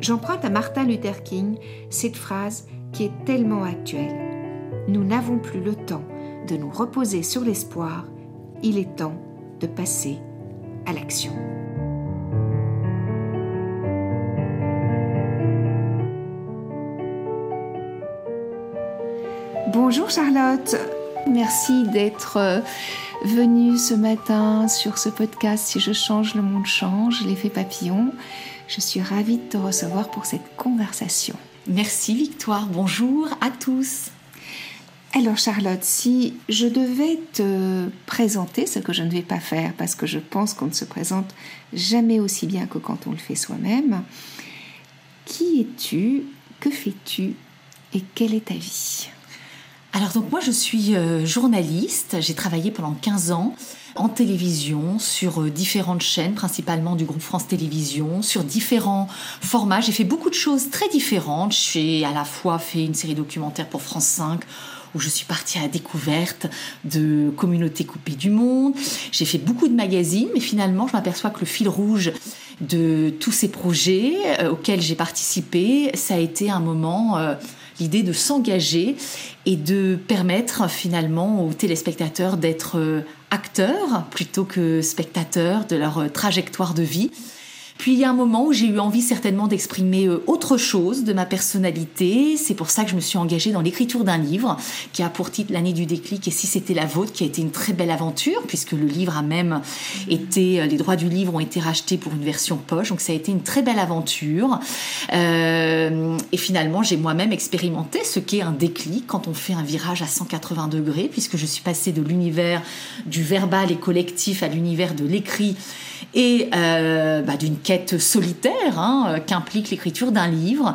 J'emprunte à Martin Luther King cette phrase qui est tellement actuelle. Nous n'avons plus le temps de nous reposer sur l'espoir, il est temps de passer à l'action. Bonjour Charlotte, merci d'être euh, venue ce matin sur ce podcast Si je change, le monde change, l'effet papillon. Je suis ravie de te recevoir pour cette conversation. Merci Victoire, bonjour à tous. Alors Charlotte, si je devais te présenter, ce que je ne vais pas faire parce que je pense qu'on ne se présente jamais aussi bien que quand on le fait soi-même, qui es-tu, que fais-tu et quelle est ta vie? Alors donc moi je suis euh, journaliste, j'ai travaillé pendant 15 ans en télévision, sur euh, différentes chaînes, principalement du groupe France Télévisions, sur différents formats. J'ai fait beaucoup de choses très différentes. J'ai à la fois fait une série documentaire pour France 5 où je suis partie à la découverte de communautés coupées du monde. J'ai fait beaucoup de magazines, mais finalement, je m'aperçois que le fil rouge de tous ces projets euh, auxquels j'ai participé, ça a été un moment, l'idée de s'engager et de permettre finalement aux téléspectateurs d'être acteurs plutôt que spectateurs de leur trajectoire de vie. Puis il y a un moment où j'ai eu envie certainement d'exprimer euh, autre chose de ma personnalité. C'est pour ça que je me suis engagée dans l'écriture d'un livre qui a pour titre L'année du déclic et si c'était la vôtre, qui a été une très belle aventure puisque le livre a même été, euh, les droits du livre ont été rachetés pour une version poche. Donc ça a été une très belle aventure. Euh, et finalement, j'ai moi-même expérimenté ce qu'est un déclic quand on fait un virage à 180 degrés puisque je suis passée de l'univers du verbal et collectif à l'univers de l'écrit et euh, bah, d'une quête solitaire hein, euh, qu'implique l'écriture d'un livre.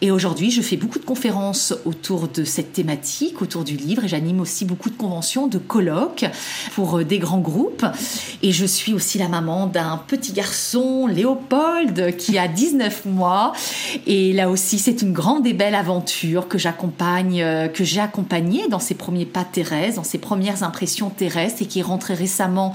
Et aujourd'hui, je fais beaucoup de conférences autour de cette thématique, autour du livre, et j'anime aussi beaucoup de conventions, de colloques pour euh, des grands groupes. Et je suis aussi la maman d'un petit garçon, Léopold, qui a 19 mois. Et là aussi, c'est une grande et belle aventure que j'accompagne, que j'ai accompagnée dans ses premiers pas terrestres, dans ses premières impressions terrestres, et qui est rentrée récemment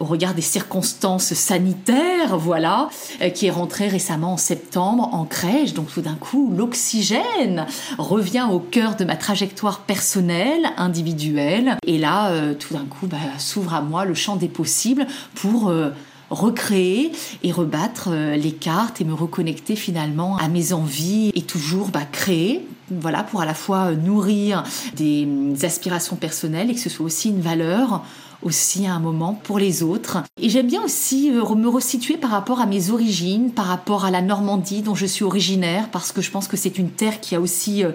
au regard des circonstances sanitaires, voilà, euh, qui est rentré récemment en septembre en crèche. Donc tout d'un coup, l'oxygène revient au cœur de ma trajectoire personnelle, individuelle. Et là, euh, tout d'un coup, bah, s'ouvre à moi le champ des possibles pour... Euh, recréer et rebattre les cartes et me reconnecter finalement à mes envies et toujours bah, créer voilà pour à la fois nourrir des aspirations personnelles et que ce soit aussi une valeur aussi à un moment pour les autres. Et j'aime bien aussi euh, me resituer par rapport à mes origines, par rapport à la Normandie dont je suis originaire, parce que je pense que c'est une terre qui a aussi euh,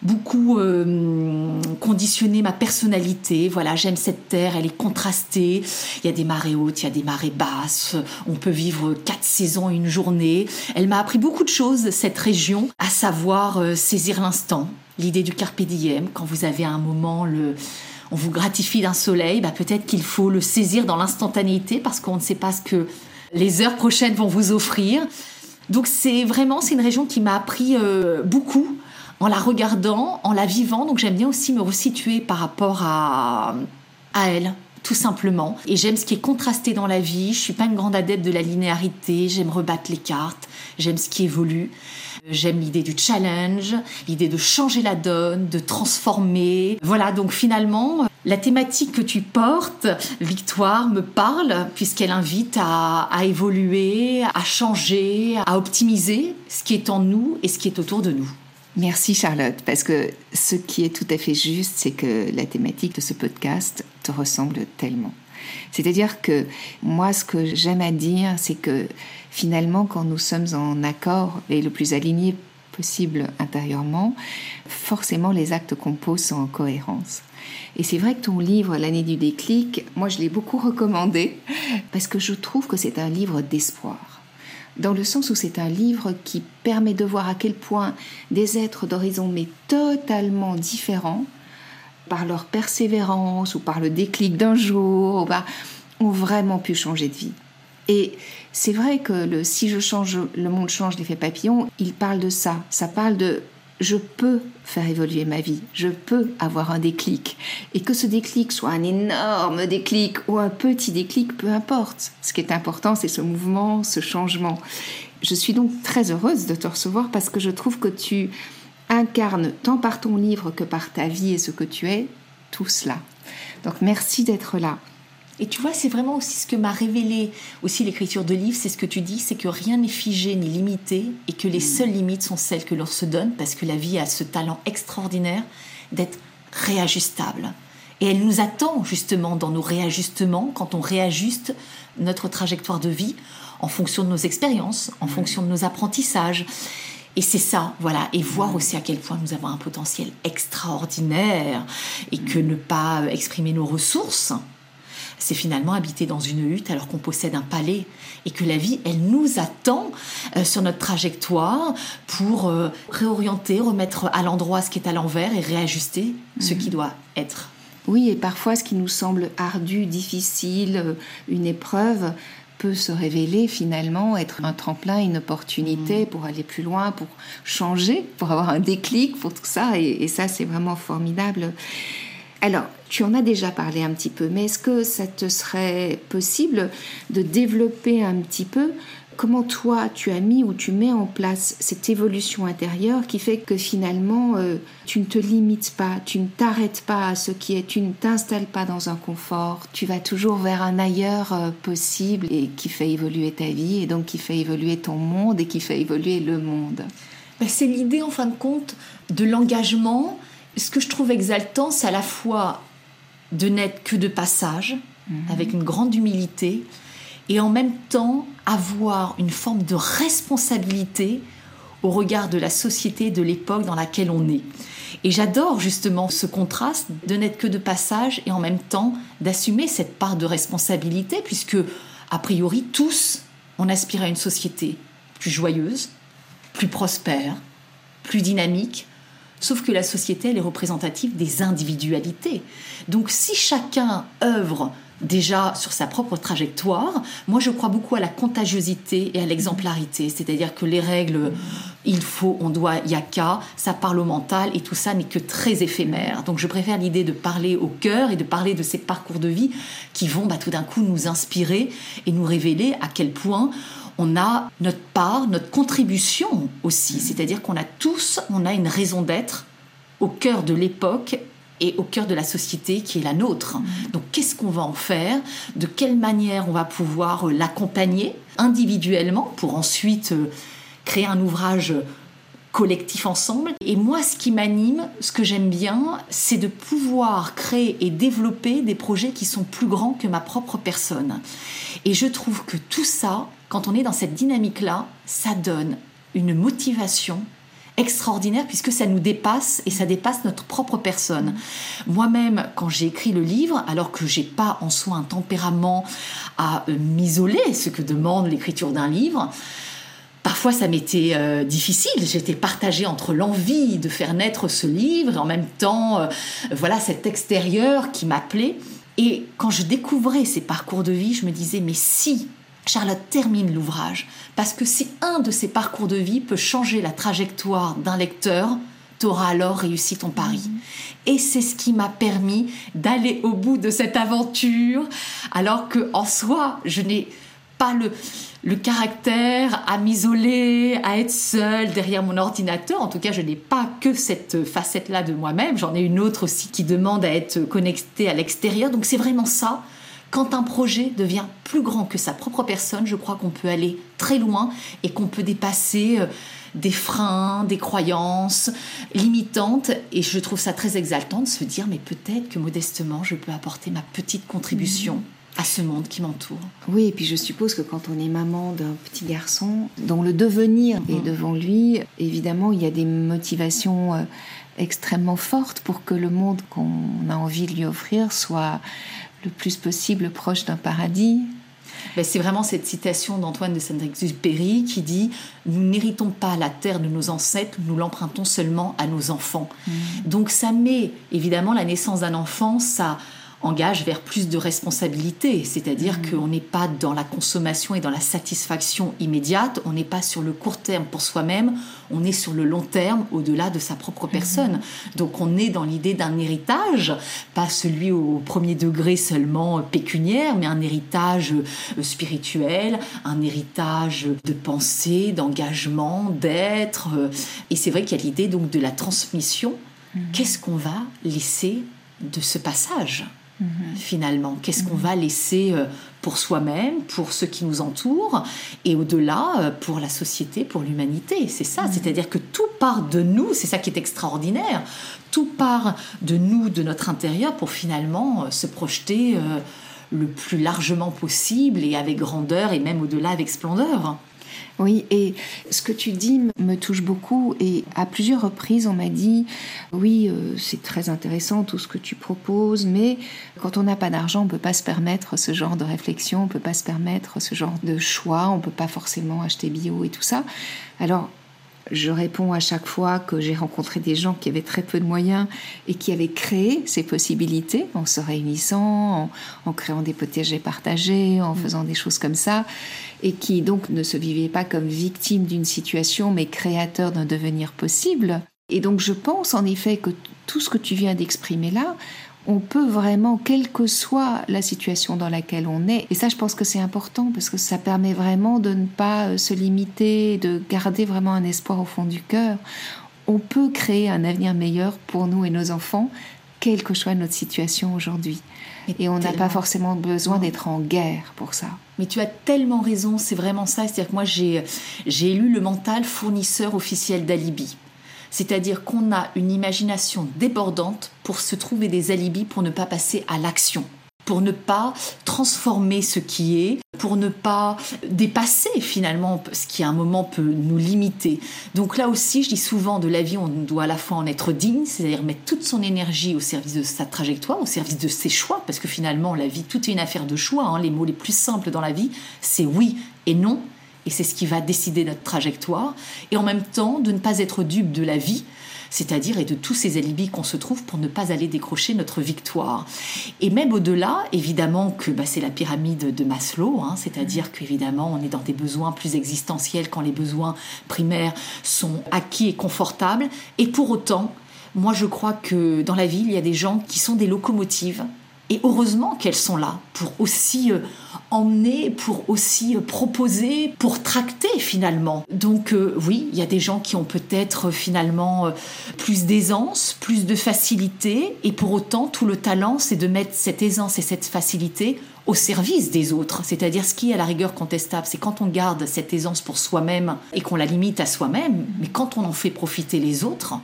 beaucoup euh, conditionné ma personnalité. Voilà, j'aime cette terre, elle est contrastée. Il y a des marées hautes, il y a des marées basses. On peut vivre quatre saisons une journée. Elle m'a appris beaucoup de choses, cette région, à savoir saisir l'instant, l'idée du carpe diem, quand vous avez un moment le on vous gratifie d'un soleil, bah peut-être qu'il faut le saisir dans l'instantanéité parce qu'on ne sait pas ce que les heures prochaines vont vous offrir. Donc c'est vraiment c'est une région qui m'a appris euh, beaucoup en la regardant, en la vivant. Donc j'aime bien aussi me resituer par rapport à à elle tout simplement. Et j'aime ce qui est contrasté dans la vie. Je suis pas une grande adepte de la linéarité. J'aime rebattre les cartes. J'aime ce qui évolue. J'aime l'idée du challenge, l'idée de changer la donne, de transformer. Voilà, donc finalement, la thématique que tu portes, Victoire, me parle puisqu'elle invite à, évoluer, à changer, à optimiser ce qui est en nous et ce qui est autour de nous. Merci Charlotte, parce que ce qui est tout à fait juste, c'est que la thématique de ce podcast te ressemble tellement. C'est-à-dire que moi, ce que j'aime à dire, c'est que finalement, quand nous sommes en accord et le plus aligné possible intérieurement, forcément les actes qu'on pose sont en cohérence. Et c'est vrai que ton livre, L'année du déclic, moi je l'ai beaucoup recommandé parce que je trouve que c'est un livre d'espoir. dans le sens où c'est un livre qui permet de voir à quel point des êtres d'horizons mais totalement différents, par leur persévérance ou par le déclic d'un jour, ont vraiment pu changer de vie. Et c'est vrai que le si je change, le monde change l'effet papillon, il parle de ça. Ça parle de je peux faire évoluer ma vie, je peux avoir un déclic. Et que ce déclic soit un énorme déclic ou un petit déclic, peu importe. Ce qui est important, c'est ce mouvement, ce changement. Je suis donc très heureuse de te recevoir parce que je trouve que tu incarnes tant par ton livre que par ta vie et ce que tu es, tout cela. Donc merci d'être là. Et tu vois, c'est vraiment aussi ce que m'a révélé aussi l'écriture de livres, c'est ce que tu dis, c'est que rien n'est figé ni limité et que les mm. seules limites sont celles que l'on se donne parce que la vie a ce talent extraordinaire d'être réajustable. Et elle nous attend justement dans nos réajustements, quand on réajuste notre trajectoire de vie en fonction de nos expériences, en mm. fonction de nos apprentissages. Et c'est ça, voilà, et voir aussi à quel point nous avons un potentiel extraordinaire et que ne pas exprimer nos ressources, c'est finalement habiter dans une hutte alors qu'on possède un palais et que la vie, elle nous attend euh, sur notre trajectoire pour euh, réorienter, remettre à l'endroit ce qui est à l'envers et réajuster ce qui mhm. doit être. Oui, et parfois ce qui nous semble ardu, difficile, euh, une épreuve, peut se révéler finalement être un tremplin, une opportunité mhm. pour aller plus loin, pour changer, pour avoir un déclic, pour tout ça. Et, et ça, c'est vraiment formidable. Alors, tu en as déjà parlé un petit peu, mais est-ce que ça te serait possible de développer un petit peu comment toi tu as mis ou tu mets en place cette évolution intérieure qui fait que finalement euh, tu ne te limites pas, tu ne t'arrêtes pas à ce qui est, tu ne t'installes pas dans un confort, tu vas toujours vers un ailleurs euh, possible et qui fait évoluer ta vie et donc qui fait évoluer ton monde et qui fait évoluer le monde? Ben, c'est l'idée en fin de compte de l'engagement ce que je trouve exaltant, c'est à la fois de n'être que de passage, mhm. avec une grande humilité, et en même temps avoir une forme de responsabilité au regard de la société, de l'époque dans laquelle on est. Et j'adore justement ce contraste de n'être que de passage et en même temps d'assumer cette part de responsabilité, puisque, a priori, tous, on aspire à une société plus joyeuse, plus prospère, plus dynamique, Sauf que la société, elle est représentative des individualités. Donc si chacun œuvre déjà sur sa propre trajectoire, moi je crois beaucoup à la contagiosité et à l'exemplarité. C'est-à-dire que les règles, il faut, on doit, il y a qu'à, ça parle au mental et tout ça n'est que très éphémère. Donc je préfère l'idée de parler au cœur et de parler de ces parcours de vie qui vont bah, tout d'un coup nous inspirer et nous révéler à quel point on a notre part, notre contribution aussi. C'est-à-dire qu'on a tous, on a une raison d'être au cœur de l'époque et au cœur de la société qui est la nôtre. Mm. Donc qu'est-ce qu'on va en faire? De quelle manière on va pouvoir l'accompagner individuellement pour ensuite euh, créer un ouvrage collectif ensemble? Et moi, ce qui m'anime, ce que j'aime bien, c'est de pouvoir créer et développer des projets qui sont plus grands que ma propre personne. Et je trouve que tout ça, quand on est dans cette dynamique-là, ça donne une motivation extraordinaire puisque ça nous dépasse et ça dépasse notre propre personne. Moi-même, quand j'ai écrit le livre, alors que j'ai pas en soi un tempérament à euh, m'isoler, ce que demande l'écriture d'un livre, Parfois, ça m'était euh, difficile. J'étais partagée entre l'envie de faire naître ce livre et en même temps, euh, voilà, cet extérieur qui m'appelait. Et quand je découvrais ces parcours de vie, je me disais, mais si Charlotte termine l'ouvrage, parce que si un de ces parcours de vie peut changer la trajectoire d'un lecteur, tu auras alors réussi ton pari. Mhm. Et c'est ce qui m'a permis d'aller au bout de cette aventure, alors que en soi, je n'ai pas le, le caractère à m'isoler, à être seule derrière mon ordinateur. En tout cas, je n'ai pas que cette facette-là de moi-même. J'en ai une autre aussi qui demande à être connectée à l'extérieur. Donc c'est vraiment ça quand un projet devient plus grand que sa propre personne, je crois qu'on peut aller très loin et qu'on peut dépasser euh, des freins, des croyances limitantes. Et je trouve ça très exaltant de se dire, mais peut-être que modestement, je peux apporter ma petite contribution. Mmh. à ce monde qui m'entoure. Oui, et puis je suppose que quand on est maman d'un petit garçon, dont le devenir est mmh. devant lui, évidemment, il y a des motivations euh, extrêmement fortes pour que le monde qu'on a envie de lui offrir soit le plus possible proche d'un paradis Ben, c'est vraiment cette citation d'Antoine de Saint-Exupéry qui dit Nous n'héritons pas la terre de nos ancêtres, nous l'empruntons seulement à nos enfants. Mmh. Donc ça met évidemment la naissance d'un enfant, ça engage vers plus de responsabilité, c'est-à-dire mmh. qu'on n'est pas dans la consommation et dans la satisfaction immédiate, on n'est pas sur le court terme pour soi-même, on est sur le long terme au-delà de sa propre mmh. personne. Donc on est dans l'idée d'un héritage, pas celui au premier degré seulement pécuniaire, mais un héritage euh, spirituel, un héritage de pensée, d'engagement, d'être. Euh. Et c'est vrai qu'il y a l'idée donc de la transmission. Mmh. Qu'est-ce qu'on va laisser de ce passage? Mhm. finalement Qu'est-ce qu'on mhm. va laisser euh, pour soi-même, pour ceux qui nous entourent, et au-delà euh, pour la société, pour l'humanité C'est ça, mhm. c'est-à-dire que tout part de nous, c'est ça qui est extraordinaire, tout part de nous, de notre intérieur, pour finalement euh, se projeter le plus largement possible et avec grandeur et même au-delà avec splendeur. Oui, et ce que tu dis me touche beaucoup et à plusieurs reprises on m'a dit oui euh, c'est très intéressant tout ce que tu proposes mais quand on n'a pas d'argent on peut pas se permettre ce genre de réflexion, on peut pas se permettre ce genre de choix, on peut pas forcément acheter bio et tout ça. Alors je réponds à chaque fois que j'ai rencontré des gens qui avaient très peu de moyens et qui avaient créé ces possibilités en se réunissant, en, créant des potagers partagés, en mm. faisant des choses comme ça, et qui donc ne se vivaient pas comme victimes d'une situation, mais créateurs d'un devenir possible. Et donc je pense en effet que tout ce que tu viens d'exprimer là, on peut vraiment, quelle que soit la situation dans laquelle on est, et ça je pense que c'est important parce que ça permet vraiment de ne pas euh, se limiter, de garder vraiment un espoir au fond du cœur, on peut créer un avenir meilleur pour nous et nos enfants, quelle que soit notre situation aujourd'hui. Et on n'a pas forcément besoin d'être en guerre pour ça. Mais tu as tellement raison, c'est vraiment ça. C'est-à-dire que moi, j'ai élu le mental fournisseur officiel d'alibi. C'est-à-dire qu'on a une imagination débordante pour se trouver des alibis pour ne pas passer à l'action pour ne pas transformer ce qui est, pour ne pas dépasser finalement ce qui à un moment peut nous limiter. Donc là aussi, je dis souvent de la vie, on doit à la fois en être digne, c'est-à-dire mettre toute son énergie au service de sa trajectoire, au service de ses choix, parce que finalement, la vie, tout est une affaire de choix. Hein. Les mots les plus simples dans la vie, c'est oui et non, et c'est ce qui va décider notre trajectoire, et en même temps de ne pas être dupe de la vie, c'est-à-dire et de tous ces alibis qu'on se trouve pour ne pas aller décrocher notre victoire. Et même au-delà, évidemment que bah, c'est la pyramide de Maslow, hein, c'est-à-dire qu'évidemment on est dans des besoins plus existentiels quand les besoins primaires sont acquis et confortables, et pour autant, moi je crois que dans la vie, il y a des gens qui sont des locomotives. Et heureusement qu'elles sont là pour aussi euh, emmener, pour aussi euh, proposer, pour tracter finalement. Donc euh, oui, il y a des gens qui ont peut-être finalement plus d'aisance, plus de facilité, et pour autant tout le talent, c'est de mettre cette aisance et cette facilité au service des autres. C'est-à-dire ce qui est à la rigueur contestable, c'est quand on garde cette aisance pour soi-même et qu'on la limite à soi-même, mais quand on en fait profiter les autres,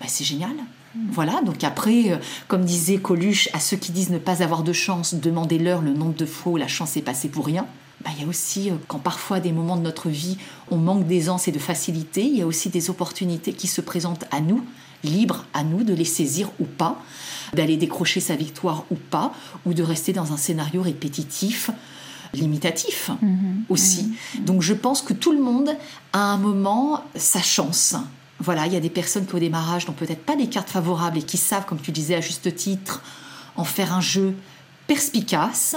bah, c'est génial. Voilà, donc après, euh, comme disait Coluche, à ceux qui disent ne pas avoir de chance, demandez-leur le nombre de fois où la chance est passée pour rien. Bah, il y a aussi, euh, quand parfois des moments de notre vie, on manque d'aisance et de facilité, il y a aussi des opportunités qui se présentent à nous, libres à nous de les saisir ou pas, d'aller décrocher sa victoire ou pas, ou de rester dans un scénario répétitif limitatif mhm. aussi. Mhm. Donc je pense que tout le monde a un moment sa chance. Voilà, il y a des personnes qui au démarrage n'ont peut-être pas des cartes favorables et qui savent, comme tu disais à juste titre, en faire un jeu perspicace,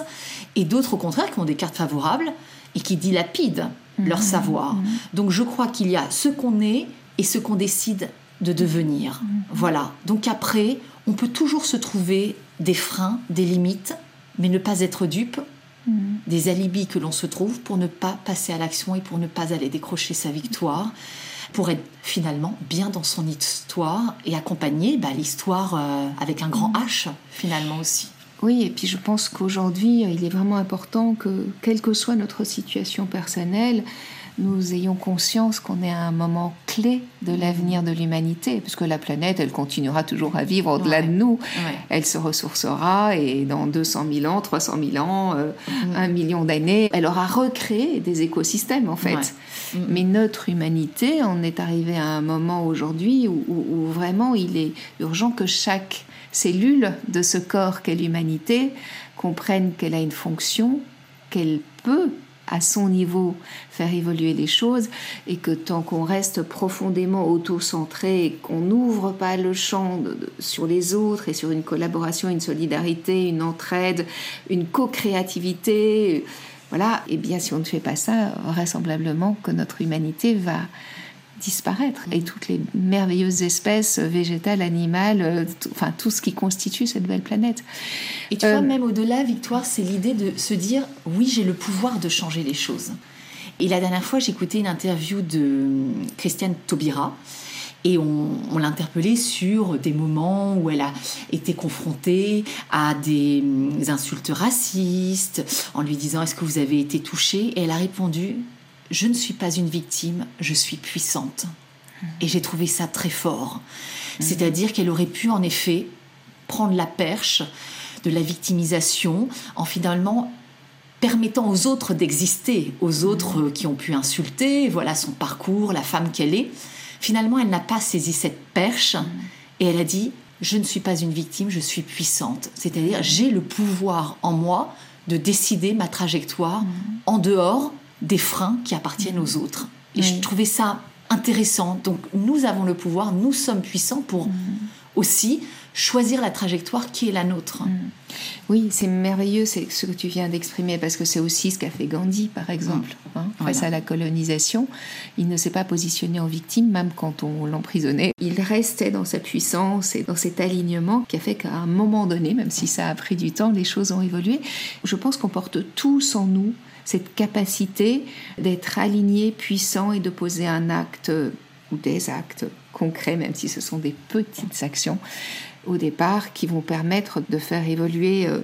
et d'autres au contraire qui ont des cartes favorables et qui dilapident leur mhm. savoir. Mhm. Donc je crois qu'il y a ce qu'on est et ce qu'on décide de devenir. Mhm. Voilà. Donc après, on peut toujours se trouver des freins, des limites, mais ne pas être dupe, des alibis que l'on se trouve pour ne pas passer à l'action et pour ne pas aller décrocher sa victoire pour être finalement bien dans son histoire et accompagner bah, l'histoire euh, avec un grand H finalement aussi. Oui, et puis je pense qu'aujourd'hui, il est vraiment important que, quelle que soit notre situation personnelle, nous ayons conscience qu'on est à un moment clé de mm. l'avenir de l'humanité, puisque la planète, elle continuera toujours à vivre au-delà de nous. Elle se ressourcera et dans 200 000 ans, 300 000 ans, euh, mm. un million d'années, elle aura recréé des écosystèmes en fait. Mm. Mais notre humanité, on est arrivé à un moment aujourd'hui où vraiment il est urgent que chaque cellule de ce corps qu'est l'humanité comprenne qu'elle a une fonction, qu'elle peut à son niveau faire évoluer les choses et que tant qu'on reste profondément auto-centré et qu'on n'ouvre pas le champ sur les autres et sur une collaboration, une solidarité, une entraide, une co-créativité, voilà, et eh bien si on ne fait pas ça, vraisemblablement que notre humanité va disparaître et toutes les merveilleuses espèces végétales, animales, euh, enfin tout ce qui constitue cette belle planète. Et tu vois, euh, même au-delà, Victoire, c'est l'idée de se dire oui, j'ai le pouvoir de changer les choses. Et la dernière fois, j'écoutais une interview de euh, Christiane Taubira. Et on, on l'interpellait sur des moments où elle a été confrontée à des insultes racistes, en lui disant Est-ce que vous avez été touchée? Et elle a répondu je ne suis pas une victime, je suis puissante. Et j'ai trouvé ça très fort. C'est-à-dire qu'elle aurait pu en effet prendre la perche de la victimisation en finalement permettant aux autres d'exister, aux autres qui ont pu insulter, voilà son parcours, la femme qu'elle est. Finalement, elle n'a pas saisi cette perche et elle a dit je ne suis pas une victime, je suis puissante. C'est-à-dire j'ai le pouvoir en moi de décider ma trajectoire en dehors des freins qui appartiennent aux autres. Et je trouvais ça intéressant. Donc nous avons le pouvoir, nous sommes puissants pour mm. aussi choisir la trajectoire qui est la nôtre. Mm. Oui, c'est merveilleux c'est ce que tu viens d'exprimer parce que c'est aussi ce qu'a fait Gandhi, par exemple, mm. hein, face à la colonisation. Il ne s'est pas positionné en victime, même quand on l'emprisonnait. Il restait dans sa puissance et dans cet alignement qui a fait qu'à un moment donné, même si ça a pris du temps, les choses ont évolué. Je pense qu'on porte tous en nous cette capacité d'être aligné, puissant et de poser un acte ou des actes concrets, même si ce sont des petites actions au départ, qui vont permettre de faire évoluer euh,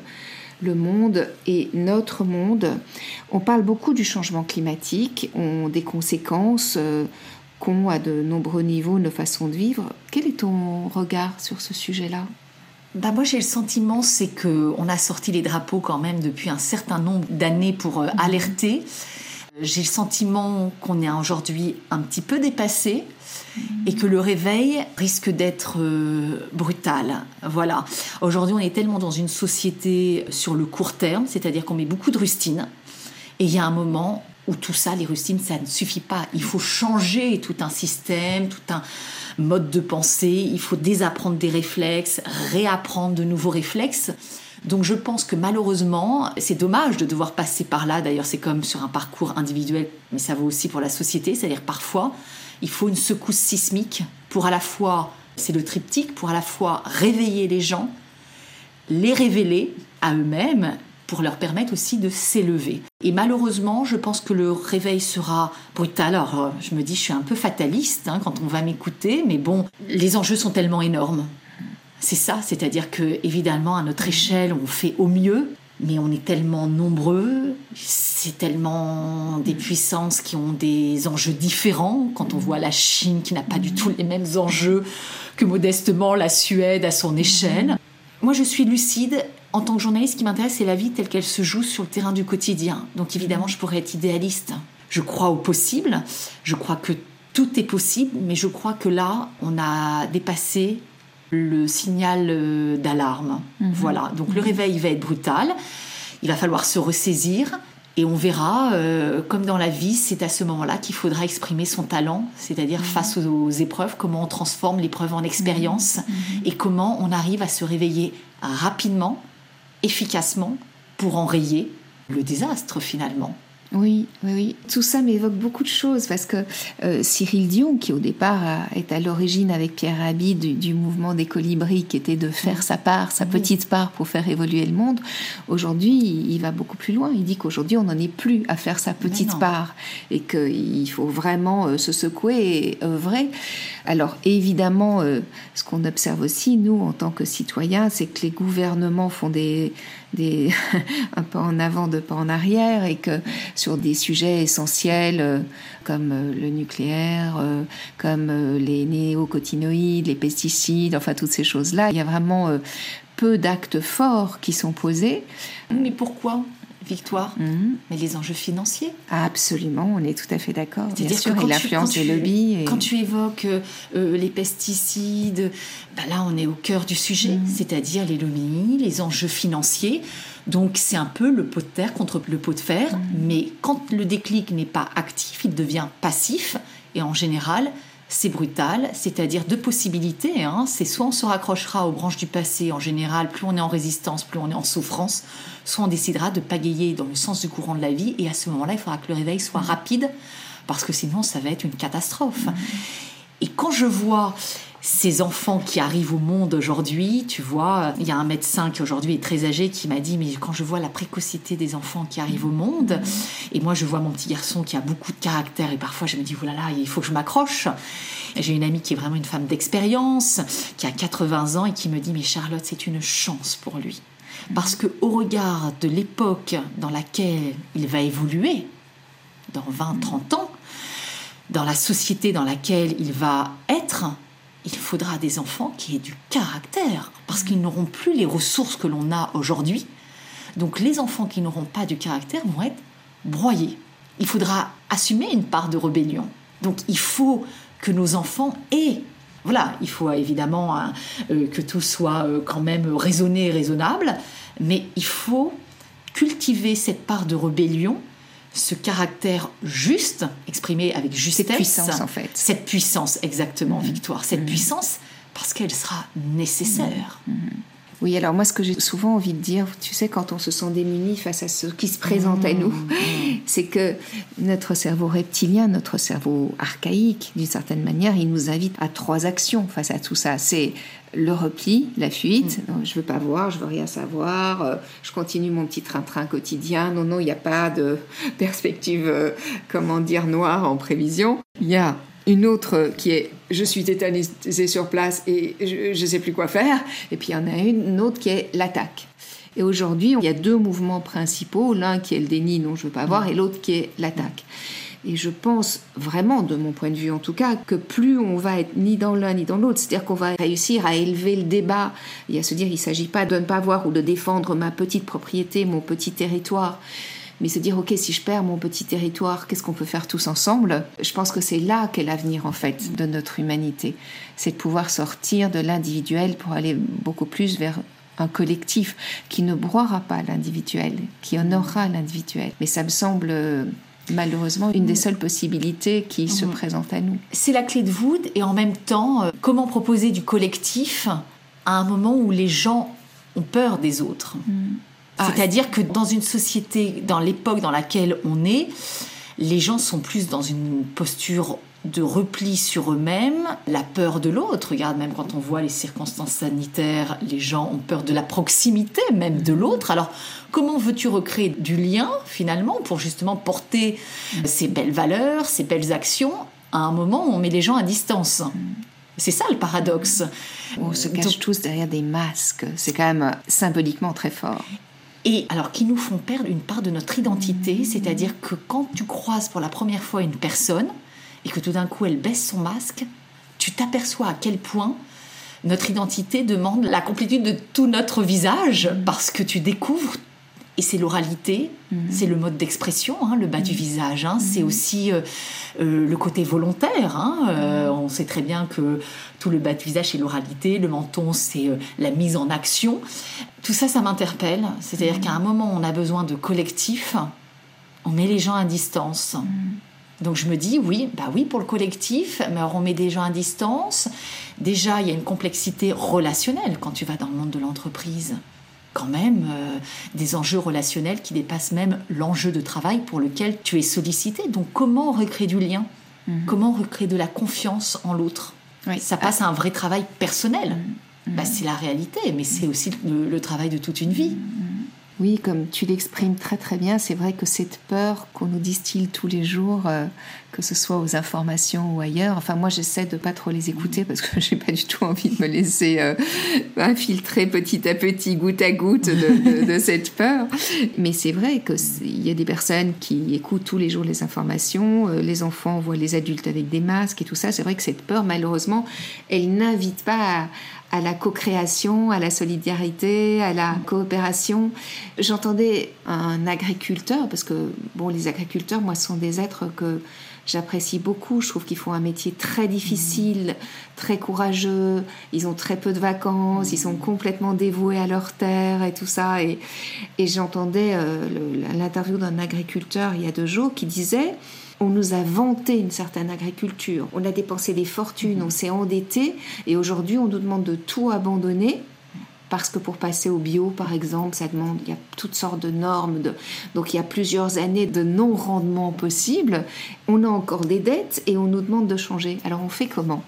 le monde et notre monde. On parle beaucoup du changement climatique, on, des conséquences euh, qu'ont à de nombreux niveaux nos façons de vivre. Quel est ton regard sur ce sujet-là? Bah moi j'ai le sentiment c'est que on a sorti les drapeaux quand même depuis un certain nombre d'années pour euh, mhm. alerter. J'ai le sentiment qu'on est aujourd'hui un petit peu dépassé mhm. et que le réveil risque d'être euh, brutal. Voilà. Aujourd'hui, on est tellement dans une société sur le court terme, c'est-à-dire qu'on met beaucoup de rustines et il y a un moment où tout ça, les rustines, ça ne suffit pas. Il faut changer tout un système, tout un mode de pensée, il faut désapprendre des réflexes, réapprendre de nouveaux réflexes. Donc je pense que malheureusement, c'est dommage de devoir passer par là. D'ailleurs, c'est comme sur un parcours individuel, mais ça vaut aussi pour la société. C'est-à-dire parfois, il faut une secousse sismique pour à la fois, c'est le triptyque, pour à la fois réveiller les gens, les révéler à eux-mêmes pour leur permettre aussi de s'élever. Et malheureusement, je pense que le réveil sera brutal. Alors, euh, je me dis, je suis un peu fataliste hein, quand on va m'écouter, mais bon, les enjeux sont tellement énormes. C'est ça, c'est-à-dire que évidemment, à notre échelle, on fait au mieux, mais on est tellement nombreux, c'est tellement des puissances qui ont des enjeux différents. Quand on voit la Chine qui n'a pas du tout les mêmes enjeux que modestement la Suède à son échelle. Moi, je suis lucide en tant que journaliste, ce qui m'intéresse, c'est la vie telle qu'elle se joue sur le terrain du quotidien. Donc évidemment, je pourrais être idéaliste. Je crois au possible, je crois que tout est possible, mais je crois que là, on a dépassé le signal euh, d'alarme. Mhm. Voilà, donc le réveil va être brutal, il va falloir se ressaisir. Et on verra, euh, comme dans la vie, c'est à ce moment-là qu'il faudra exprimer son talent, c'est-à-dire mhm. face aux, épreuves, comment on transforme l'épreuve en expérience mhm. et comment on arrive à se réveiller rapidement efficacement pour enrayer le désastre finalement. Oui, oui, oui. Tout ça m'évoque beaucoup de choses parce que euh, Cyril Dion, qui au départ est à l'origine avec Pierre Rabhi du, mouvement des colibris, qui était de faire sa part, sa petite part pour faire évoluer le monde, aujourd'hui il va beaucoup plus loin. Il dit qu'aujourd'hui on n'en est plus à faire sa petite part et qu'il faut vraiment euh, se secouer et œuvrer. Alors évidemment, euh, ce qu'on observe aussi, nous, en tant que citoyens, c'est que les gouvernements font des un pas en avant, deux pas en arrière, et que sur des sujets essentiels euh, comme euh, le nucléaire, euh, comme les néocotinoïdes, les pesticides, enfin toutes ces choses-là, il y a vraiment peu d'actes forts qui sont posés. Mais pourquoi? Victoire, Mhm. mais les enjeux financiers. Absolument, on est tout à fait d'accord. Bien sûr, que et quand tu- l'influence des lobbies. et- Quand tu évoques euh, euh, les pesticides, bah là on est au cœur du sujet, Mm. c'est-à-dire les lobbies, les enjeux financiers. Donc c'est un peu le pot de terre contre le pot de fer, Mm. mais quand le déclic n'est pas actif, il devient passif, et en général c'est brutal, c'est-à-dire deux possibilités. hein. C'est soit on se raccrochera aux branches du passé, en général, plus on est en résistance, plus on est en souffrance, soit on décidera de pagayer dans le sens du courant de la vie, et à ce moment-là, il faudra que le réveil soit rapide, parce que sinon ça va être une catastrophe. Et quand je vois ces enfants qui arrivent au monde aujourd'hui, tu vois, il y a un médecin qui aujourd'hui est très âgé qui m'a dit, mais quand je vois la précocité des enfants qui arrivent au monde, et moi je vois mon petit garçon qui a beaucoup de caractère, et parfois je me dis, voilà, là, il faut que je m'accroche. J'ai une amie qui est vraiment une femme d'expérience, qui a 80 ans et qui me dit, mais Charlotte, c'est une chance pour lui. Parce que au regard de l'époque dans laquelle il va évoluer, dans 20, 30 ans, dans la société dans laquelle il va être, faudra des enfants qui aient du caractère, parce qu'ils n'auront plus les ressources que l'on a aujourd'hui. Donc les enfants qui n'auront pas du caractère vont être broyés. Il faudra assumer une part de rébellion. Donc il faut que nos enfants aient... Voilà, il faut évidemment hein, euh, que tout soit euh, quand même raisonné et raisonnable, mais il faut cultiver cette part de rébellion, ce caractère juste, exprimé avec justesse. Cette puissance, en fait. Cette puissance, exactement, Victoire. Cette puissance, parce qu'elle sera nécessaire. Oui, alors moi, ce que j'ai souvent envie de dire, tu sais, quand on se sent démuni face à ce qui se présente à nous, c'est que notre cerveau reptilien, notre cerveau archaïque, d'une certaine manière, il nous invite à trois actions face à tout ça. C'est le repli, la fuite. Non, je veux pas voir, je veux rien savoir. euh, je continue mon petit train-train quotidien. Non, non, il n'y a pas de perspective, euh, comment dire, noire en prévision. Il y a une autre qui est je suis tétanisée sur place et je ne sais plus quoi faire. Et puis il y en a une, autre qui est l'attaque. Et aujourd'hui, il y a deux mouvements principaux, l'un qui est le déni, non, je veux pas voir, et l'autre qui est l'attaque. Et je pense vraiment, de mon point de vue en tout cas, que plus on va être ni dans l'un ni dans l'autre, c'est-à-dire qu'on va réussir à élever le débat et à se dire il ne s'agit pas de ne pas voir ou de défendre ma petite propriété, mon petit territoire, mais se dire ok si je perds mon petit territoire qu'est-ce qu'on peut faire tous ensemble? Je pense que c'est là qu'est l'avenir en fait de notre humanité. C'est de pouvoir sortir de l'individuel pour aller beaucoup plus vers un collectif qui ne broiera pas l'individuel qui honorera l'individuel. Mais ça me semble euh, malheureusement une des seules possibilités qui se présentent à nous. C'est la clé de voûte et en même temps, euh, comment proposer du collectif à un moment où les gens ont peur des autres? Ah, C'est-à-dire que dans une société, dans l'époque dans laquelle on est, les gens sont plus dans une posture de repli sur eux-mêmes, la peur de l'autre. Regarde, même quand on voit les circonstances sanitaires, les gens ont peur de la proximité même de l'autre. Alors, comment veux-tu recréer du lien finalement pour justement porter ces belles valeurs, ces belles actions à un moment où on met les gens à distance? C'est ça le paradoxe. on se cache Donc- tous derrière des masques c'est quand même symboliquement très fort Et alors, qui nous font perdre une part de notre identité, c'est-à-dire que quand tu croises pour la première fois une personne et que tout d'un coup elle baisse son masque, tu t'aperçois à quel point notre identité demande la complétude de tout notre visage parce que tu découvres. Et c'est l'oralité, c'est le mode d'expression, hein, le bas du visage. hein. C'est aussi euh, euh, le côté volontaire. hein. Euh, on sait très bien que tout le bas du visage, c'est l'oralité. Le menton, c'est la mise en action. Tout ça, ça m'interpelle. C'est-à-dire qu'à un moment, on a besoin de collectif. On met les gens à distance. Donc je me dis, oui, bah oui, pour le collectif, mais alors on met des gens à distance. Déjà, il y a une complexité relationnelle quand tu vas dans le monde de l'entreprise. Quand même, euh, des enjeux relationnels qui dépassent même l'enjeu de travail pour lequel tu es sollicité. Donc comment on recrée du lien? Comment on recrée de la confiance en l'autre? Oui. Ça passe à un vrai travail personnel. Bah, c'est la réalité, mais c'est aussi le, le travail de toute une vie. Oui, comme tu l'exprimes très très bien, c'est vrai que cette peur qu'on nous distille tous les jours, euh, que ce soit aux informations ou ailleurs. Enfin, moi, j'essaie de pas trop les écouter parce que j'ai pas du tout envie de me laisser euh, infiltrer petit à petit, goutte à goutte de, cette peur. Mais c'est vrai qu'il y a des personnes qui écoutent tous les jours les informations, euh, les enfants voient les adultes avec des masques et tout ça. C'est vrai que cette peur, malheureusement, elle n'invite pas à, à la co-création, à la solidarité, à la coopération. J'entendais un agriculteur, parce que bon, les agriculteurs, moi, sont des êtres que j'apprécie beaucoup. Je trouve qu'ils font un métier très difficile, très courageux. Ils ont très peu de vacances, ils sont complètement dévoués à leur terre et tout ça. Et, j'entendais euh, l'interview d'un agriculteur il y a deux jours qui disait on nous a vanté une certaine agriculture, on a dépensé des fortunes, on s'est endetté, et aujourd'hui on nous demande de tout abandonner parce que pour passer au bio, par exemple, ça demande, il y a toutes sortes de normes, donc il y a plusieurs années de non-rendement possible. On a encore des dettes et on nous demande de changer. Alors on fait comment?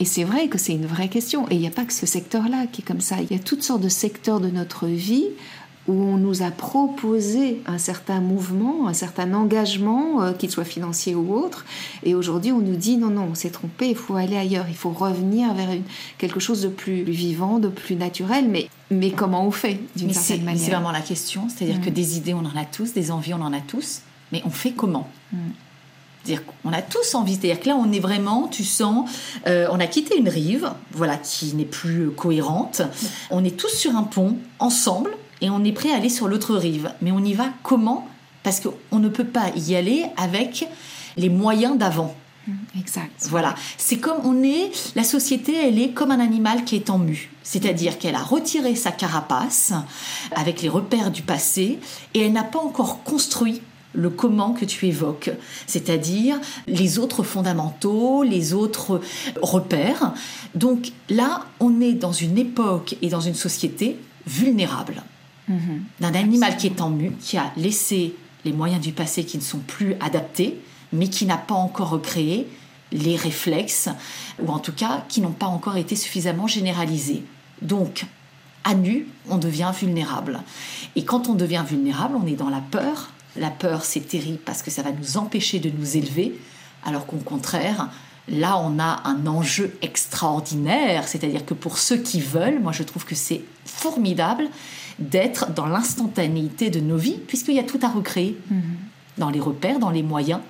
Et c'est vrai que c'est une vraie question. Et il n'y a pas que ce secteur-là qui est comme ça. Il y a toutes sortes de secteurs de notre vie où on nous a proposé un certain mouvement, un certain engagement, euh, qu'il soit financier ou autre, et aujourd'hui on nous dit non, non, on s'est trompé, il faut aller ailleurs, il faut revenir vers quelque chose de plus vivant, de plus naturel, mais, mais comment on fait d'une certaine manière C'est vraiment la question, c'est-à-dire que mm. des idées on en a tous, des envies on en a tous, mais on fait comment mm. C'est-à-dire qu'on a tous envie. C'est-à-dire que là, on est vraiment, tu sens, euh, on a quitté une rive, voilà, qui n'est plus cohérente. On est tous sur un pont, ensemble, et on est prêt à aller sur l'autre rive. Mais on y va comment? Parce qu'on ne peut pas y aller avec les moyens d'avant. Mm, exact. Voilà. C'est comme on est, la société, elle est comme un animal qui est en mue. C'est-à-dire qu'elle a retiré sa carapace avec les repères du passé et elle n'a pas encore construit le comment que tu évoques, c'est-à-dire les autres fondamentaux, les autres repères. Donc là, on est dans une époque et dans une société vulnérable. Mhm. d'un animal qui est en mue, qui a laissé les moyens du passé qui ne sont plus adaptés, mais qui n'a pas encore recréé les réflexes, ou en tout cas qui n'ont pas encore été suffisamment généralisés. Donc, à nu, on devient vulnérable. Et quand on devient vulnérable, on est dans la peur. La peur, c'est terrible parce que ça va nous empêcher de nous élever, alors qu'au contraire, là, on a un enjeu extraordinaire. C'est-à-dire que pour ceux qui veulent, moi, je trouve que c'est formidable d'être dans l'instantanéité de nos vies, puisqu'il y a tout à recréer, mhm. dans les repères, dans les moyens.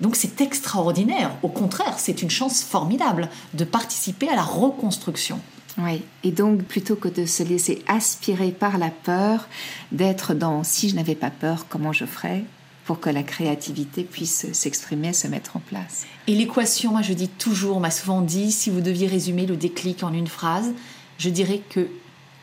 Donc c'est extraordinaire. Au contraire, c'est une chance formidable de participer à la reconstruction. Oui, et donc plutôt que de se laisser aspirer par la peur, d'être dans si je n'avais pas peur, comment je ferais pour que la créativité puisse s'exprimer, se mettre en place. Et l'équation, moi je dis toujours, on m'a souvent dit, si vous deviez résumer le déclic en une phrase, je dirais que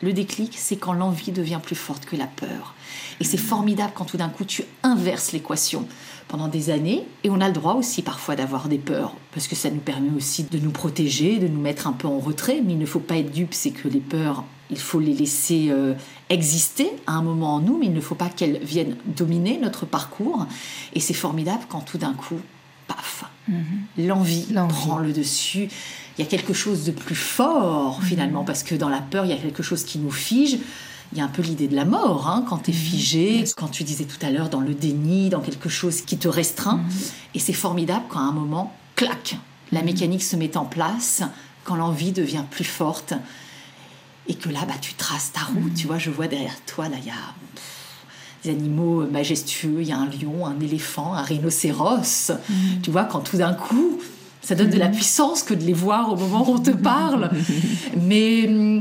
le déclic, c'est quand l'envie devient plus forte que la peur. Et c'est formidable quand tout d'un coup tu inverses l'équation pendant des années. Et on a le droit aussi parfois d'avoir des peurs, parce que ça nous permet aussi de nous protéger, de nous mettre un peu en retrait. Mais il ne faut pas être dupe, c'est que les peurs, il faut les laisser euh, exister à un moment en nous, mais il ne faut pas qu'elles viennent dominer notre parcours. Et c'est formidable quand tout d'un coup, paf, mhm. l'envie prend le dessus il y a quelque chose de plus fort finalement, mhm. parce que dans la peur, il y a quelque chose qui nous fige. Il y a un peu l'idée de la mort, hein, quand tu es mhm. figé, quand tu disais tout à l'heure, dans le déni, dans quelque chose qui te restreint. Mhm. Et c'est formidable quand à un moment, clac, la mécanique se met en place, quand l'envie devient plus forte. Et que là, bah, tu traces ta route. Tu vois, je vois derrière toi, là, il y a des animaux majestueux. Il y a un lion, un éléphant, un rhinocéros. Tu vois, quand tout d'un coup, ça donne de la puissance que de les voir au moment où on te parle. Mais hum,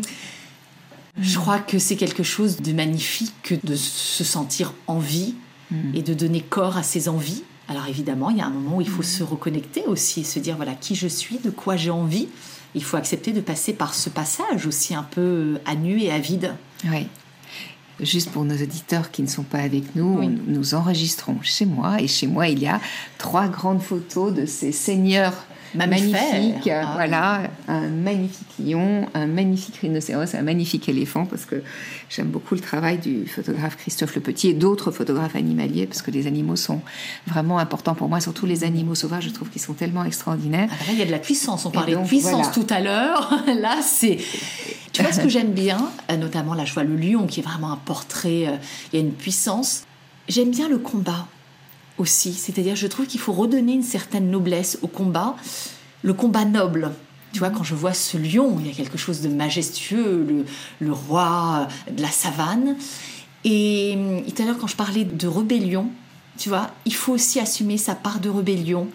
je crois que c'est quelque chose de magnifique que de se sentir en vie mhm. et de donner corps à ses envies. Alors évidemment, il y a un moment où il faut mhm. se reconnecter aussi et se dire voilà qui je suis, de quoi j'ai envie. Il faut accepter de passer par ce passage aussi un peu à nu et à vide. Oui. Juste pour nos auditeurs qui ne sont pas avec nous, nous enregistrons chez moi et chez moi il y a trois grandes photos de ces seigneurs magnifique. Ah voilà, un magnifique lion, un magnifique rhinocéros, un magnifique éléphant, parce que j'aime beaucoup le travail du photographe Christophe Le Petit et d'autres photographes animaliers, parce que les animaux sont vraiment importants pour moi, surtout les animaux sauvages, je trouve qu'ils sont tellement extraordinaires. Ah, il y a de la puissance, on parlait de puissance tout à l'heure, là c'est... Tu vois ce que j'aime bien, euh, notamment là je vois le lion qui est vraiment un portrait, euh, il y a une puissance. J'aime bien le combat aussi. C'est-à-dire, je trouve qu'il faut redonner une certaine noblesse au combat, le combat noble. Tu vois, quand je vois ce lion, il y a quelque chose de majestueux, le, roi de la savane. Et, et tout à l'heure, quand je parlais de rébellion, tu vois, il faut aussi assumer sa part de rébellion,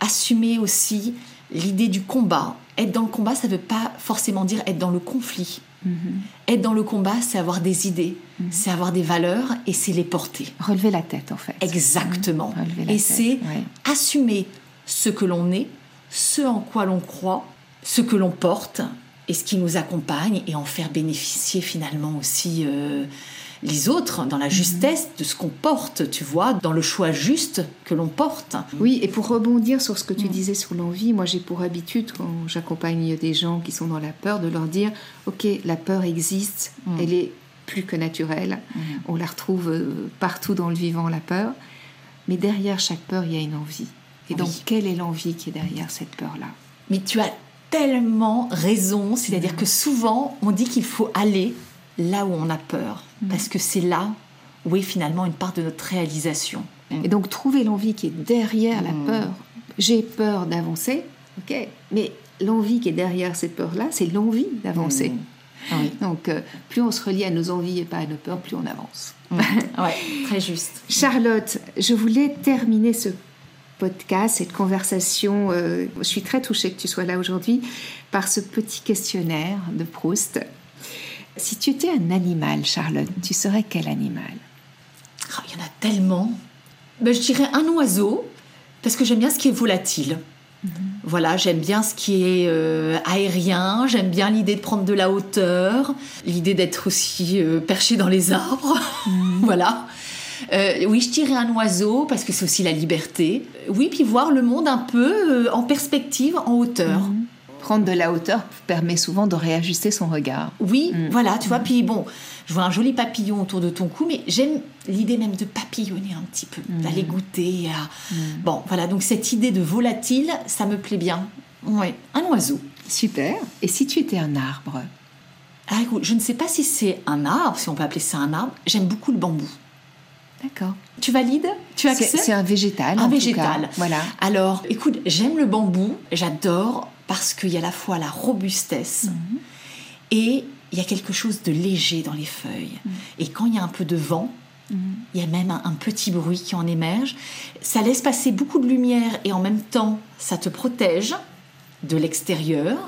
assumer aussi l'idée du combat. Être dans le combat, ça ne veut pas forcément dire être dans le conflit. Être dans le combat, c'est avoir des idées, c'est avoir des valeurs et c'est les porter. Relever la tête, en fait. Exactement. Mhm. Et c'est ouais. assumer ce que l'on est, ce en quoi l'on croit, ce que l'on porte et ce qui nous accompagne et en faire bénéficier finalement aussi euh, les autres dans la justesse de ce qu'on porte, tu vois, dans le choix juste que l'on porte. Oui, et pour rebondir sur ce que tu disais sur l'envie, moi j'ai pour habitude, quand j'accompagne des gens qui sont dans la peur, de leur dire, ok, la peur existe, elle est plus que naturelle, on la retrouve euh, partout dans le vivant, la peur, mais derrière chaque peur, il y a une envie. Et donc, Oui. quelle est l'envie qui est derrière cette peur-là? Mais tu as tellement raison, c'est-à-dire que souvent on dit qu'il faut aller là où on a peur, parce que c'est là où est finalement une part de notre réalisation. Et donc, trouver l'envie qui est derrière la peur. J'ai peur d'avancer, ok, mais l'envie qui est derrière cette peur-là, c'est l'envie d'avancer. Ah oui. Donc, euh, plus on se relie à nos envies et pas à nos peurs, plus on avance. ouais, très juste. Charlotte, je voulais terminer ce podcast, cette conversation. euh, je suis très touchée que tu sois là aujourd'hui par ce petit questionnaire de Proust. Si tu étais un animal, Charlotte, tu serais quel animal? Ah, Il y en a tellement. Ben, je dirais un oiseau, parce que j'aime bien ce qui est volatile. Voilà, j'aime bien ce qui est euh, aérien, j'aime bien l'idée de prendre de la hauteur, l'idée d'être aussi euh, perché dans les arbres. voilà. Euh, oui, je dirais un oiseau, parce que c'est aussi la liberté. Oui, puis voir le monde un peu en perspective, en hauteur. Prendre de la hauteur permet souvent de réajuster son regard. Oui, voilà, tu vois. Puis bon, je vois un joli papillon autour de ton cou, mais j'aime l'idée même de papillonner un petit peu, d'aller goûter à. Bon, voilà, donc cette idée de volatile, ça me plaît bien. Ouais, un oiseau. Super. Et si tu étais un arbre? Ah, écoute, je ne sais pas si c'est un arbre, si on peut appeler ça un arbre. J'aime beaucoup le bambou. D'accord. Tu valides? Tu acceptes? c'est un végétal. Un en tout végétal. cas. Voilà. Alors, écoute, j'aime le bambou, j'adore parce qu'il y a à la fois la robustesse Mhm. et il y a quelque chose de léger dans les feuilles. Mhm. Et quand il y a un peu de vent, il y a même un, un petit bruit qui en émerge. Ça laisse passer beaucoup de lumière et en même temps, ça te protège de l'extérieur.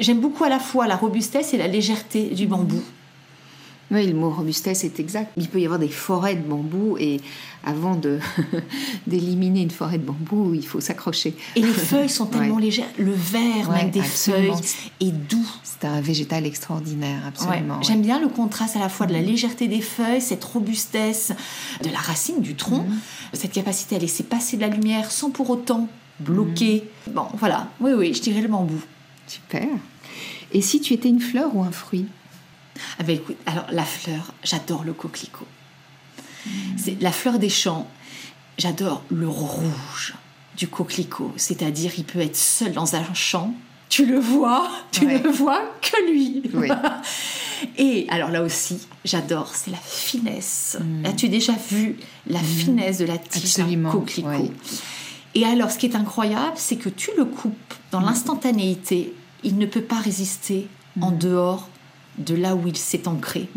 J'aime beaucoup à la fois la robustesse et la légèreté du bambou. Oui, le mot robustesse est exact. Il peut y avoir des forêts de bambou et avant de d'éliminer une forêt de bambou, il faut s'accrocher. Et les feuilles sont tellement Ouais. légères. Le vert Ouais, même des absolument. feuilles est doux. C'est un végétal extraordinaire, absolument. ouais. J'aime bien le contraste à la fois de la légèreté des feuilles, cette robustesse de la racine, du tronc, cette capacité à laisser passer de la lumière sans pour autant bloquer. Bon, voilà. Oui, oui, je dirais le bambou. Super. Et si tu étais une fleur ou un fruit? Alors la fleur, j'adore le coquelicot. C'est la fleur des champs. J'adore le rouge du coquelicot, c'est-à-dire il peut être seul dans un champ. Tu le vois, tu Ouais. ne vois que lui. Oui. Et alors là aussi, j'adore, c'est la finesse. As-tu déjà vu la finesse de la tige coquelicot? ouais. Et alors, ce qui est incroyable, c'est que tu le coupes dans l'instantanéité. Il ne peut pas résister en dehors de là où il s'est ancré.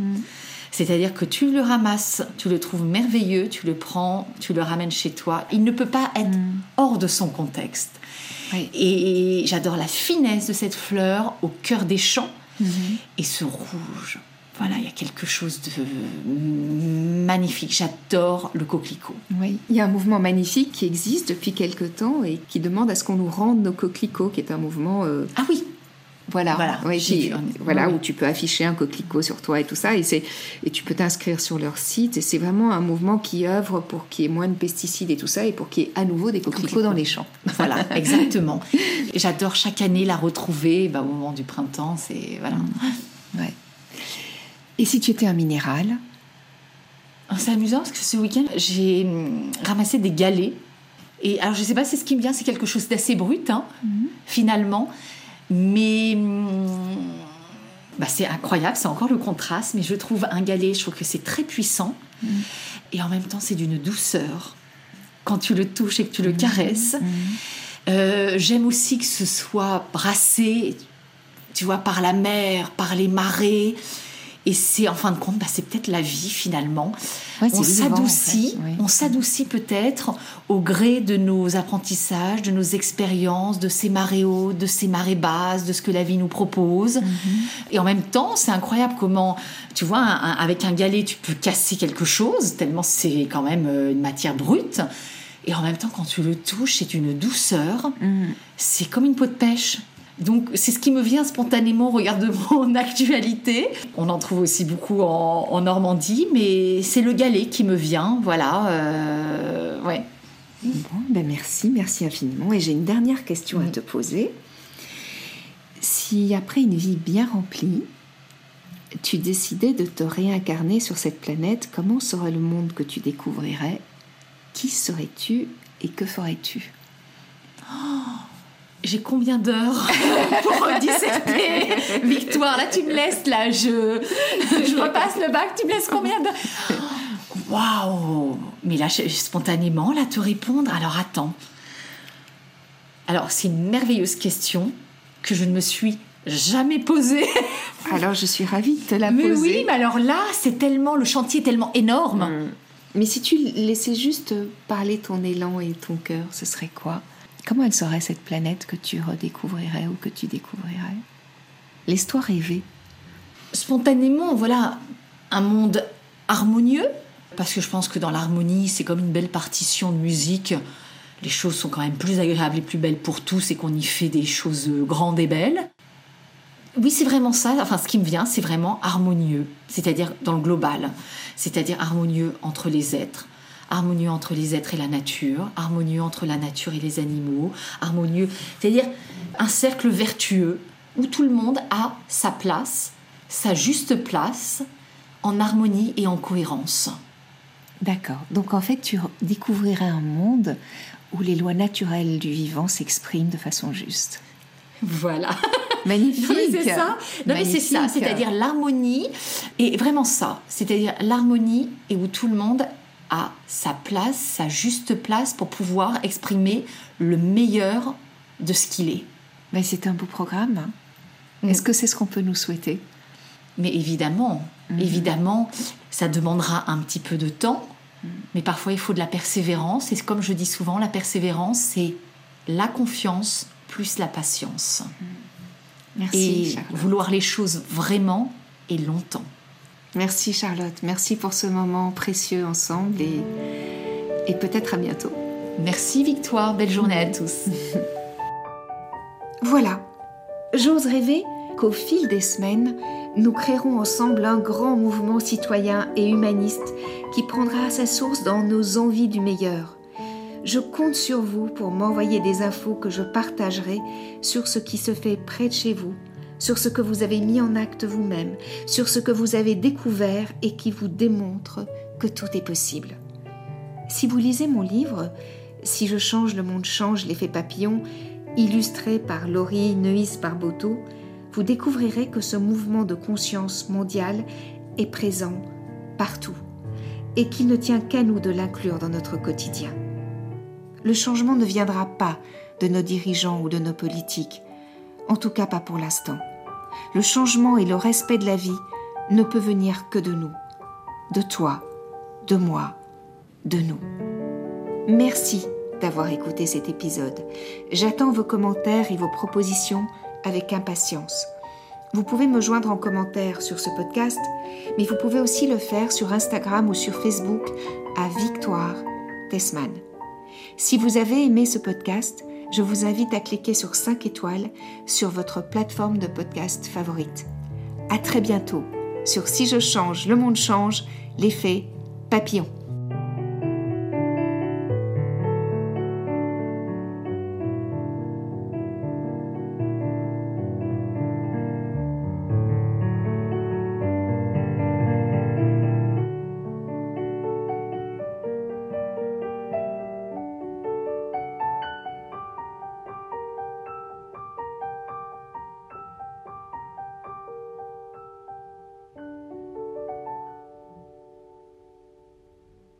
C'est-à-dire que tu le ramasses, tu le trouves merveilleux, tu le prends, tu le ramènes chez toi. Il ne peut pas être hors de son contexte. Oui. Et j'adore la finesse de cette fleur au cœur des champs. Et ce rouge, voilà, il y a quelque chose de magnifique. J'adore le coquelicot. Oui. Il y a un mouvement magnifique qui existe depuis quelque temps et qui demande à ce qu'on nous rende nos coquelicots, qui est un mouvement euh, Ah oui, Voilà, Voilà, qui- oui. où tu peux afficher un coquelicot sur toi et tout ça, et, c'est, et tu peux t'inscrire sur leur site, et c'est vraiment un mouvement qui œuvre pour qu'il y ait moins de pesticides et tout ça, et pour qu'il y ait à nouveau des coquelicots dans les champs. Voilà, exactement. Et J'adore chaque année la retrouver bah, au moment du printemps. C'est voilà. Ouais. Et si tu étais un minéral? Alors, C'est amusant parce que ce week-end j'ai hum, ramassé des galets. Et alors je sais pas, c'est ce qui me vient, c'est quelque chose d'assez brut hein, finalement, mais hum, bah, c'est incroyable, c'est encore le contraste. Mais je trouve un galet, je trouve que c'est très puissant et en même temps c'est d'une douceur. quand tu le touches et que tu le caresses. Euh, j'aime aussi que ce soit brassé, tu vois, par la mer, par les marées. Et c'est, en fin de compte, bah, c'est peut-être la vie finalement. on s'adoucit, on s'adoucit peut-être au gré de nos apprentissages, de nos expériences, de ces marées hautes, de ces marées basses, de ce que la vie nous propose. Mhm. Et en même temps, c'est incroyable comment, tu vois, avec un galet, tu peux casser quelque chose, tellement c'est quand même euh, une matière brute. Et en même temps, quand tu le touches, c'est une douceur. Mhm. C'est comme une peau de pêche. Donc c'est ce qui me vient spontanément au regard de mon actualité. On en trouve aussi beaucoup en, Normandie, mais c'est le galet qui me vient, voilà. Euh, ouais. Bon, ben merci, merci infiniment. Et j'ai une dernière question à te poser. Si après une vie bien remplie, tu décidais de te réincarner sur cette planète, comment serait le monde que tu découvrirais? Qui serais-tu et que ferais-tu? Oh j'ai combien d'heures pour disserter Victoire, là tu me laisses, là je, je repasse le bac, tu me laisses combien d'heures Waouh Mais là, spontanément, là, te répondre, alors attends. Alors, c'est une merveilleuse question que je ne me suis jamais posée. alors, je suis ravie de te la mais poser. Oui, mais alors là, c'est tellement, le chantier est tellement énorme. Hmm. Mais si tu laissais juste parler ton élan et ton cœur, ce serait quoi? Comment elle serait cette planète que tu redécouvrirais ou que tu découvrirais? Laisse-toi rêver. Spontanément, voilà, un monde harmonieux, parce que je pense que dans l'harmonie, c'est comme une belle partition de musique. Les choses sont quand même plus agréables et plus belles pour tous et qu'on y fait des choses grandes et belles. Oui, c'est vraiment ça. Enfin, ce qui me vient, c'est vraiment harmonieux, c'est-à-dire dans le global, c'est-à-dire harmonieux entre les êtres, harmonieux entre les êtres et la nature, harmonieux entre la nature et les animaux, harmonieux, c'est-à-dire un cercle vertueux où tout le monde a sa place, sa juste place, en harmonie et en cohérence. D'accord. Donc en fait, tu découvrirais un monde où les lois naturelles du vivant s'expriment de façon juste. Voilà. Magnifique. c'est ça. Non, mais c'est ça. C'est-à-dire l'harmonie et vraiment ça. C'est-à-dire l'harmonie et où tout le monde à sa place, sa juste place pour pouvoir exprimer le meilleur de ce qu'il est. Mais c'est un beau programme. Hein. Mm. Est-ce que c'est ce qu'on peut nous souhaiter? Mais évidemment, mm. évidemment, ça demandera un petit peu de temps, mm. mais parfois il faut de la persévérance. Et comme je dis souvent, la persévérance, c'est la confiance plus la patience. Merci. Et vouloir les choses vraiment et longtemps. Merci Charlotte, merci pour ce moment précieux ensemble et, et peut-être à bientôt. Merci Victoire, belle journée à tous. voilà, j'ose rêver qu'au fil des semaines, nous créerons ensemble un grand mouvement citoyen et humaniste qui prendra sa source dans nos envies du meilleur. Je compte sur vous pour m'envoyer des infos que je partagerai sur ce qui se fait près de chez vous sur ce que vous avez mis en acte vous-même, sur ce que vous avez découvert et qui vous démontre que tout est possible. Si vous lisez mon livre, Si je change, le monde change, l'effet papillon, illustré par Laurie Neuis Barboto, vous découvrirez que ce mouvement de conscience mondiale est présent partout et qu'il ne tient qu'à nous de l'inclure dans notre quotidien. Le changement ne viendra pas de nos dirigeants ou de nos politiques, en tout cas pas pour l'instant. Le changement et le respect de la vie ne peut venir que de nous, de toi, de moi, de nous. Merci d'avoir écouté cet épisode. J'attends vos commentaires et vos propositions avec impatience. Vous pouvez me joindre en commentaire sur ce podcast, mais vous pouvez aussi le faire sur Instagram ou sur Facebook à Victoire Tessman. Si vous avez aimé ce podcast, je vous invite à cliquer sur 5 étoiles sur votre plateforme de podcast favorite. À très bientôt sur Si je change, le monde change, l'effet papillon.